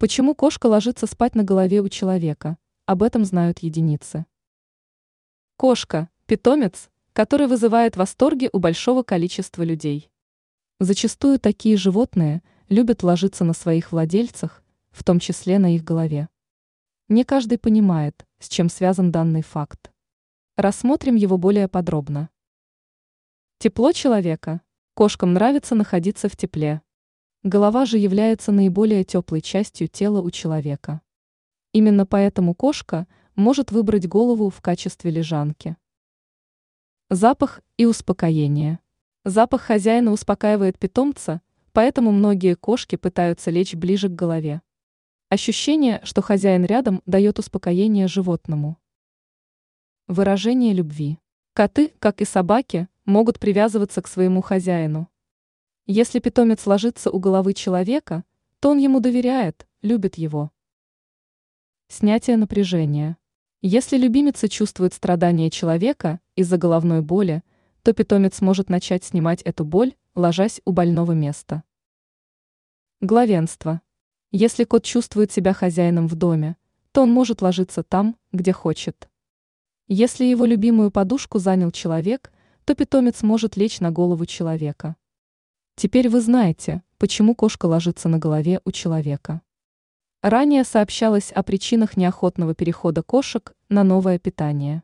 Почему кошка ложится спать на голове у человека? Об этом знают единицы. Кошка – питомец, который вызывает восторги у большого количества людей. Зачастую такие животные любят ложиться на своих владельцах, в том числе на их голове. Не каждый понимает, с чем связан данный факт. Рассмотрим его более подробно. Тепло человека. Кошкам нравится находиться в тепле. Голова же является наиболее теплой частью тела у человека. Именно поэтому кошка может выбрать голову в качестве лежанки. Запах и успокоение. Запах хозяина успокаивает питомца, поэтому многие кошки пытаются лечь ближе к голове. Ощущение, что хозяин рядом, дает успокоение животному. Выражение любви. Коты, как и собаки, могут привязываться к своему хозяину. Если питомец ложится у головы человека, то он ему доверяет, любит его. Снятие напряжения. Если любимица чувствует страдания человека из-за головной боли, то питомец может начать снимать эту боль, ложась у больного места. Главенство. Если кот чувствует себя хозяином в доме, то он может ложиться там, где хочет. Если его любимую подушку занял человек, то питомец может лечь на голову человека. Теперь вы знаете, почему кошка ложится на голове у человека. Ранее сообщалось о причинах неохотного перехода кошек на новое питание.